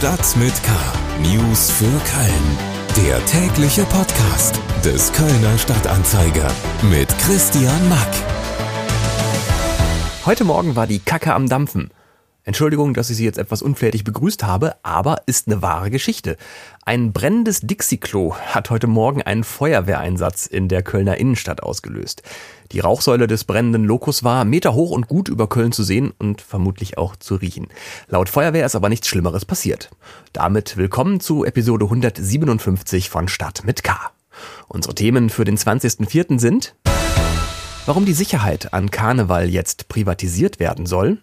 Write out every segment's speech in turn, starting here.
Stadt mit K. News für Köln. Der tägliche Podcast des Kölner Stadtanzeiger mit Christian Mack. Heute Morgen war die Kacke am Dampfen. Entschuldigung, dass ich Sie jetzt etwas unflätig begrüßt habe, aber ist eine wahre Geschichte. Ein brennendes Dixie-Klo hat heute Morgen einen Feuerwehreinsatz in der Kölner Innenstadt ausgelöst. Die Rauchsäule des brennenden Lokus war meterhoch und gut über Köln zu sehen und vermutlich auch zu riechen. Laut Feuerwehr ist aber nichts Schlimmeres passiert. Damit willkommen zu Episode 157 von Stadt mit K. Unsere Themen für den 20.04. sind Warum die Sicherheit an Karneval jetzt privatisiert werden soll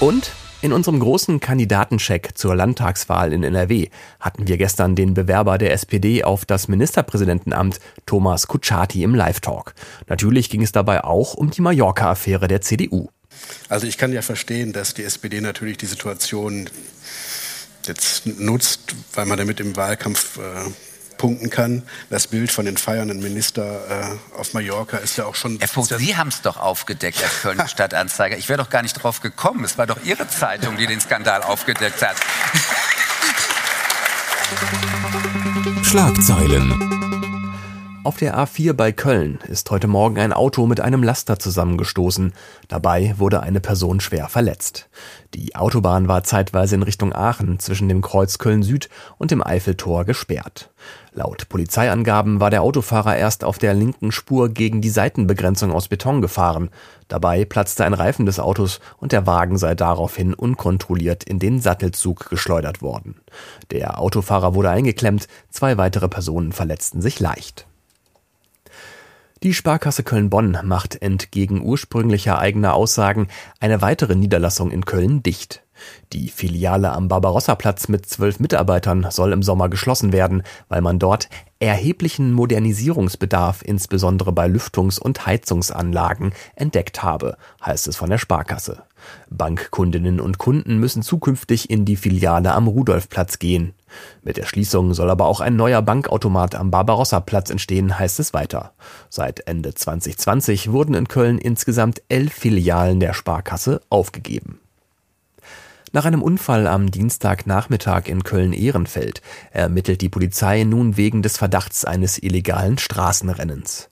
und in unserem großen Kandidatencheck zur Landtagswahl in NRW hatten wir gestern den Bewerber der SPD auf das Ministerpräsidentenamt Thomas Kutschaty im Live-Talk. Natürlich ging es dabei auch um die Mallorca-Affäre der CDU. Also ich kann ja verstehen, dass die SPD natürlich die Situation jetzt nutzt, weil man damit im Wahlkampf äh, punkten kann. Das Bild von den feiernden Minister äh, auf Mallorca ist ja auch schon. Herr Vogt, Sie haben es doch aufgedeckt als Kölner Stadtanzeiger. Ich wäre doch gar nicht drauf gekommen. Es war doch Ihre Zeitung, die den Skandal aufgedeckt hat. Schlagzeilen. Auf der A4 bei Köln ist heute Morgen ein Auto mit einem Laster zusammengestoßen. Dabei wurde eine Person schwer verletzt. Die Autobahn war zeitweise in Richtung Aachen zwischen dem Kreuz Köln Süd und dem Eiffeltor gesperrt. Laut Polizeiangaben war der Autofahrer erst auf der linken Spur gegen die Seitenbegrenzung aus Beton gefahren. Dabei platzte ein Reifen des Autos und der Wagen sei daraufhin unkontrolliert in den Sattelzug geschleudert worden. Der Autofahrer wurde eingeklemmt, zwei weitere Personen verletzten sich leicht. Die Sparkasse Köln-Bonn macht entgegen ursprünglicher eigener Aussagen eine weitere Niederlassung in Köln dicht. Die Filiale am Barbarossa-Platz mit zwölf Mitarbeitern soll im Sommer geschlossen werden, weil man dort erheblichen Modernisierungsbedarf insbesondere bei Lüftungs- und Heizungsanlagen entdeckt habe, heißt es von der Sparkasse. Bankkundinnen und Kunden müssen zukünftig in die Filiale am Rudolfplatz gehen. Mit der Schließung soll aber auch ein neuer Bankautomat am Barbarossa-Platz entstehen, heißt es weiter. Seit Ende 2020 wurden in Köln insgesamt elf Filialen der Sparkasse aufgegeben. Nach einem Unfall am Dienstagnachmittag in Köln-Ehrenfeld ermittelt die Polizei nun wegen des Verdachts eines illegalen Straßenrennens.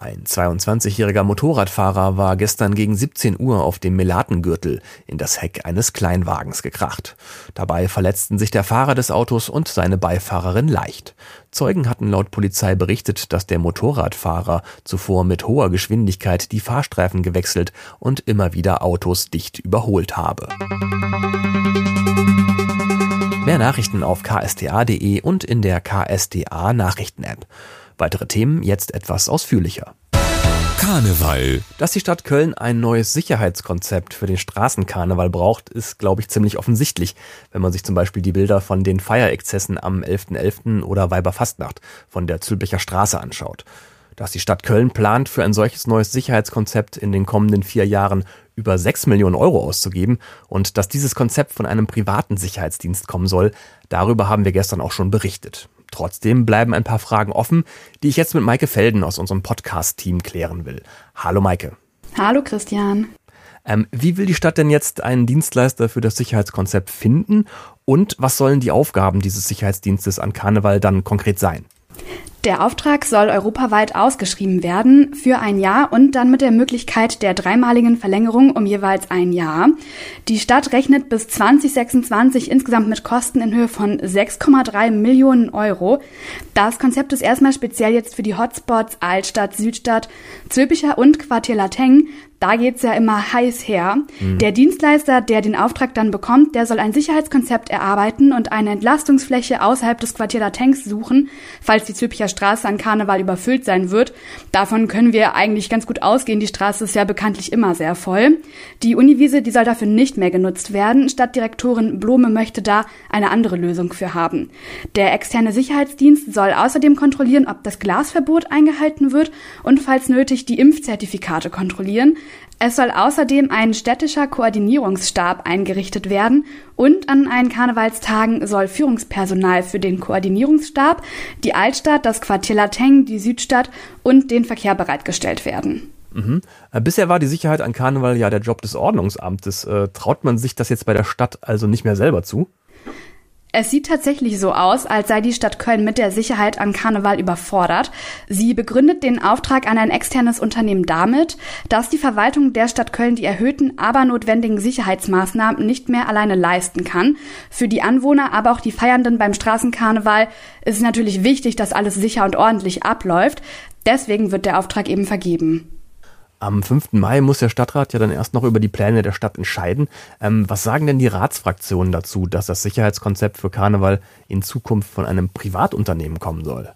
Ein 22-jähriger Motorradfahrer war gestern gegen 17 Uhr auf dem Melatengürtel in das Heck eines Kleinwagens gekracht. Dabei verletzten sich der Fahrer des Autos und seine Beifahrerin leicht. Zeugen hatten laut Polizei berichtet, dass der Motorradfahrer zuvor mit hoher Geschwindigkeit die Fahrstreifen gewechselt und immer wieder Autos dicht überholt habe. Mehr Nachrichten auf ksta.de und in der KSDA Nachrichten-App. Weitere Themen jetzt etwas ausführlicher. Karneval. Dass die Stadt Köln ein neues Sicherheitskonzept für den Straßenkarneval braucht, ist, glaube ich, ziemlich offensichtlich, wenn man sich zum Beispiel die Bilder von den Feierexzessen am 11.11. .11. oder Weiberfastnacht von der Zülpicher Straße anschaut. Dass die Stadt Köln plant, für ein solches neues Sicherheitskonzept in den kommenden vier Jahren über sechs Millionen Euro auszugeben und dass dieses Konzept von einem privaten Sicherheitsdienst kommen soll, darüber haben wir gestern auch schon berichtet. Trotzdem bleiben ein paar Fragen offen, die ich jetzt mit Maike Felden aus unserem Podcast-Team klären will. Hallo Maike. Hallo Christian. Ähm, wie will die Stadt denn jetzt einen Dienstleister für das Sicherheitskonzept finden und was sollen die Aufgaben dieses Sicherheitsdienstes an Karneval dann konkret sein? Der Auftrag soll europaweit ausgeschrieben werden für ein Jahr und dann mit der Möglichkeit der dreimaligen Verlängerung um jeweils ein Jahr. Die Stadt rechnet bis 2026 insgesamt mit Kosten in Höhe von 6,3 Millionen Euro. Das Konzept ist erstmal speziell jetzt für die Hotspots Altstadt, Südstadt, Zülpicher und Quartier Lateng da geht's ja immer heiß her. Mhm. Der Dienstleister, der den Auftrag dann bekommt, der soll ein Sicherheitskonzept erarbeiten und eine Entlastungsfläche außerhalb des Quartier Latengs suchen, falls die Zülpicher Straße an Karneval überfüllt sein wird. Davon können wir eigentlich ganz gut ausgehen. Die Straße ist ja bekanntlich immer sehr voll. Die Uniwiese, die soll dafür nicht mehr genutzt werden. Stadtdirektorin Blome möchte da eine andere Lösung für haben. Der externe Sicherheitsdienst soll außerdem kontrollieren, ob das Glasverbot eingehalten wird und falls nötig die Impfzertifikate kontrollieren. Es soll außerdem ein städtischer Koordinierungsstab eingerichtet werden und an einen Karnevalstagen soll Führungspersonal für den Koordinierungsstab, die Altstadt, das Quartier Lateng, die Südstadt und den Verkehr bereitgestellt werden. Mhm. Äh, bisher war die Sicherheit an Karneval ja der Job des Ordnungsamtes. Äh, traut man sich das jetzt bei der Stadt also nicht mehr selber zu? Es sieht tatsächlich so aus, als sei die Stadt Köln mit der Sicherheit an Karneval überfordert. Sie begründet den Auftrag an ein externes Unternehmen damit, dass die Verwaltung der Stadt Köln die erhöhten, aber notwendigen Sicherheitsmaßnahmen nicht mehr alleine leisten kann. Für die Anwohner, aber auch die Feiernden beim Straßenkarneval ist es natürlich wichtig, dass alles sicher und ordentlich abläuft. Deswegen wird der Auftrag eben vergeben. Am 5. Mai muss der Stadtrat ja dann erst noch über die Pläne der Stadt entscheiden. Ähm, was sagen denn die Ratsfraktionen dazu, dass das Sicherheitskonzept für Karneval in Zukunft von einem Privatunternehmen kommen soll?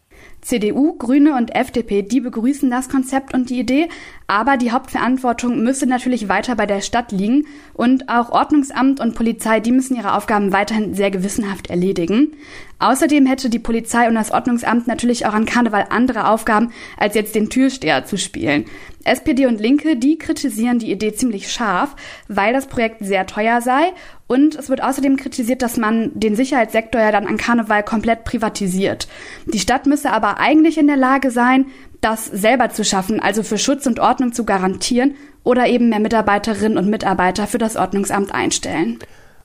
CDU, Grüne und FDP, die begrüßen das Konzept und die Idee, aber die Hauptverantwortung müsste natürlich weiter bei der Stadt liegen und auch Ordnungsamt und Polizei, die müssen ihre Aufgaben weiterhin sehr gewissenhaft erledigen. Außerdem hätte die Polizei und das Ordnungsamt natürlich auch an Karneval andere Aufgaben, als jetzt den Türsteher zu spielen. SPD und Linke, die kritisieren die Idee ziemlich scharf, weil das Projekt sehr teuer sei und es wird außerdem kritisiert, dass man den Sicherheitssektor ja dann an Karneval komplett privatisiert. Die Stadt müsse aber eigentlich in der Lage sein, das selber zu schaffen, also für Schutz und Ordnung zu garantieren oder eben mehr Mitarbeiterinnen und Mitarbeiter für das Ordnungsamt einstellen.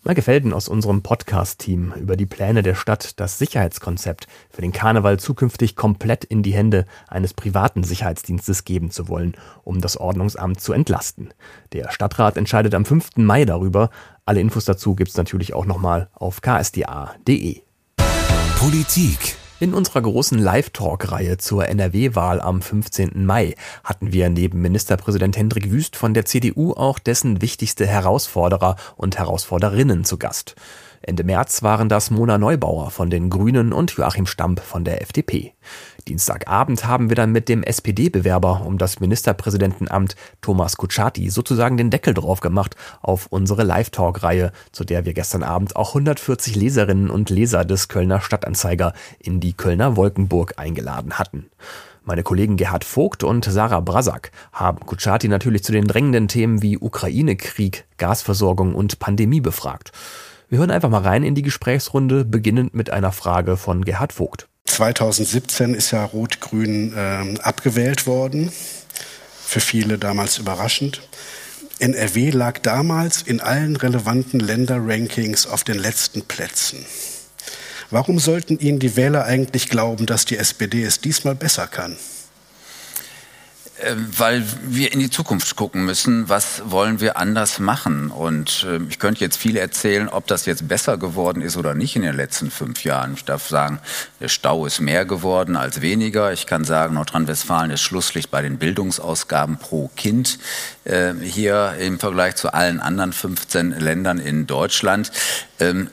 Maike Felden aus unserem Podcast-Team über die Pläne der Stadt, das Sicherheitskonzept für den Karneval zukünftig komplett in die Hände eines privaten Sicherheitsdienstes geben zu wollen, um das Ordnungsamt zu entlasten. Der Stadtrat entscheidet am 5. Mai darüber. Alle Infos dazu gibt's natürlich auch nochmal auf ksda.de. Politik in unserer großen Live-Talk-Reihe zur NRW-Wahl am 15. Mai hatten wir neben Ministerpräsident Hendrik Wüst von der CDU auch dessen wichtigste Herausforderer und Herausforderinnen zu Gast. Ende März waren das Mona Neubauer von den Grünen und Joachim Stamp von der FDP. Dienstagabend haben wir dann mit dem SPD-Bewerber um das Ministerpräsidentenamt Thomas Kutschaty sozusagen den Deckel drauf gemacht auf unsere Live-Talk-Reihe, zu der wir gestern Abend auch 140 Leserinnen und Leser des Kölner Stadtanzeiger in die Kölner Wolkenburg eingeladen hatten. Meine Kollegen Gerhard Vogt und Sarah Brasak haben Kutschaty natürlich zu den drängenden Themen wie Ukraine-Krieg, Gasversorgung und Pandemie befragt. Wir hören einfach mal rein in die Gesprächsrunde, beginnend mit einer Frage von Gerhard Vogt. 2017 ist ja Rot-Grün äh, abgewählt worden. Für viele damals überraschend. NRW lag damals in allen relevanten Länderrankings auf den letzten Plätzen. Warum sollten Ihnen die Wähler eigentlich glauben, dass die SPD es diesmal besser kann? Ähm, weil wir in die Zukunft gucken müssen, was wollen wir anders machen. Und ähm, ich könnte jetzt viel erzählen, ob das jetzt besser geworden ist oder nicht in den letzten fünf Jahren. Ich darf sagen, der Stau ist mehr geworden als weniger. Ich kann sagen, Nordrhein-Westfalen ist Schlusslicht bei den Bildungsausgaben pro Kind ähm, hier im Vergleich zu allen anderen 15 Ländern in Deutschland.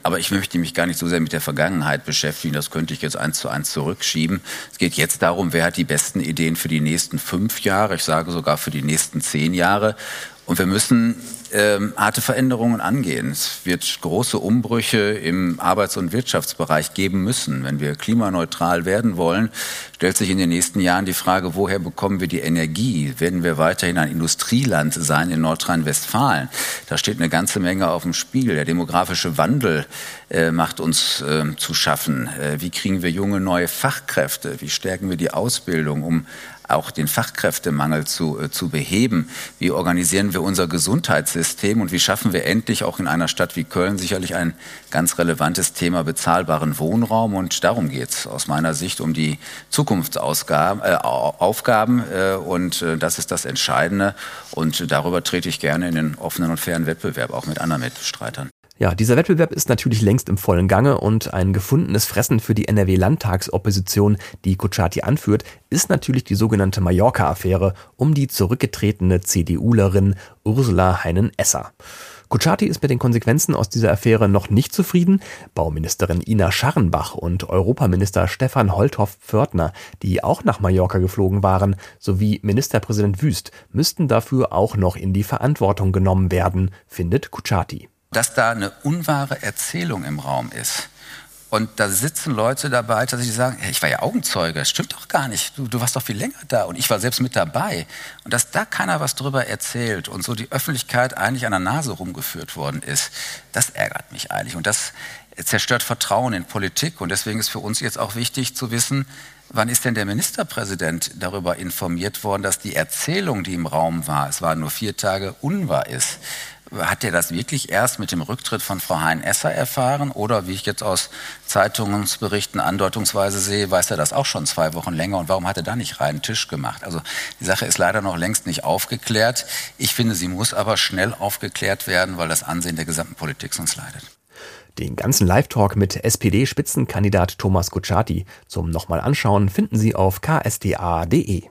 Aber ich möchte mich gar nicht so sehr mit der Vergangenheit beschäftigen. Das könnte ich jetzt eins zu eins zurückschieben. Es geht jetzt darum, wer hat die besten Ideen für die nächsten fünf Jahre Jahre, ich sage sogar für die nächsten zehn Jahre. Und wir müssen ähm, harte Veränderungen angehen. Es wird große Umbrüche im Arbeits- und Wirtschaftsbereich geben müssen. Wenn wir klimaneutral werden wollen, stellt sich in den nächsten Jahren die Frage, woher bekommen wir die Energie? Werden wir weiterhin ein Industrieland sein in Nordrhein-Westfalen? Da steht eine ganze Menge auf dem Spiel. Der demografische Wandel äh, macht uns äh, zu schaffen. Äh, wie kriegen wir junge neue Fachkräfte? Wie stärken wir die Ausbildung, um auch den Fachkräftemangel zu, äh, zu beheben? Wie organisieren wir unser Gesundheitssystem und wie schaffen wir endlich auch in einer Stadt wie Köln sicherlich ein ganz relevantes Thema bezahlbaren Wohnraum? Und darum geht es aus meiner Sicht um die Zukunftsaufgaben äh, Aufgaben, äh, und äh, das ist das Entscheidende. Und darüber trete ich gerne in den offenen und fairen Wettbewerb, auch mit anderen Mitstreitern. Ja, dieser Wettbewerb ist natürlich längst im vollen Gange und ein gefundenes Fressen für die NRW-Landtagsopposition, die Kutschaty anführt, ist natürlich die sogenannte Mallorca-Affäre um die zurückgetretene CDUlerin Ursula Heinen-Esser. Kutschaty ist mit den Konsequenzen aus dieser Affäre noch nicht zufrieden. Bauministerin Ina Scharrenbach und Europaminister Stefan Holthoff-Pförtner, die auch nach Mallorca geflogen waren, sowie Ministerpräsident Wüst müssten dafür auch noch in die Verantwortung genommen werden, findet Kutschaty dass da eine unwahre Erzählung im Raum ist. Und da sitzen Leute dabei, dass sie sagen, hey, ich war ja Augenzeuge, das stimmt doch gar nicht, du, du warst doch viel länger da und ich war selbst mit dabei. Und dass da keiner was drüber erzählt und so die Öffentlichkeit eigentlich an der Nase rumgeführt worden ist, das ärgert mich eigentlich. Und das zerstört Vertrauen in Politik. Und deswegen ist für uns jetzt auch wichtig zu wissen, wann ist denn der Ministerpräsident darüber informiert worden, dass die Erzählung, die im Raum war, es waren nur vier Tage, unwahr ist. Hat er das wirklich erst mit dem Rücktritt von Frau Hein-Esser erfahren? Oder wie ich jetzt aus Zeitungsberichten andeutungsweise sehe, weiß er das auch schon zwei Wochen länger? Und warum hat er da nicht reinen Tisch gemacht? Also die Sache ist leider noch längst nicht aufgeklärt. Ich finde, sie muss aber schnell aufgeklärt werden, weil das Ansehen der gesamten Politik sonst leidet. Den ganzen Live-Talk mit SPD-Spitzenkandidat Thomas Kutschaty zum nochmal anschauen finden Sie auf ksta.de.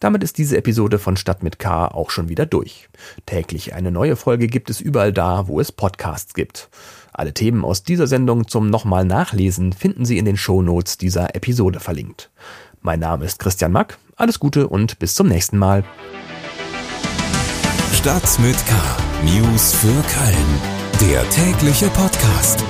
Damit ist diese Episode von Stadt mit K auch schon wieder durch. Täglich eine neue Folge gibt es überall da, wo es Podcasts gibt. Alle Themen aus dieser Sendung zum nochmal nachlesen finden Sie in den Shownotes dieser Episode verlinkt. Mein Name ist Christian Mack, alles Gute und bis zum nächsten Mal. Stadt mit K. News für Köln. Der tägliche Podcast.